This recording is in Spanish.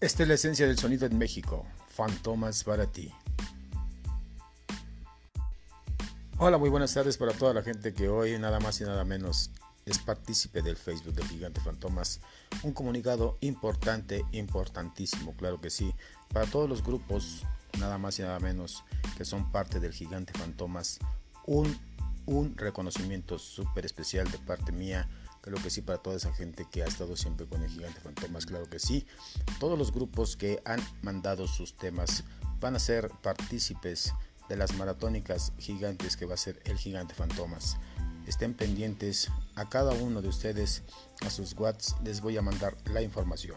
Esta es la esencia del sonido en México. Fantomas para ti. Hola, muy buenas tardes para toda la gente que hoy nada más y nada menos es partícipe del Facebook del Gigante Fantomas. Un comunicado importante, importantísimo, claro que sí, para todos los grupos, nada más y nada menos, que son parte del Gigante Fantomas. Un, un reconocimiento súper especial de parte mía Creo que sí para toda esa gente que ha estado siempre con el Gigante Fantomas, claro que sí. Todos los grupos que han mandado sus temas van a ser partícipes de las maratónicas gigantes que va a ser el Gigante Fantomas. Estén pendientes a cada uno de ustedes, a sus WhatsApp les voy a mandar la información.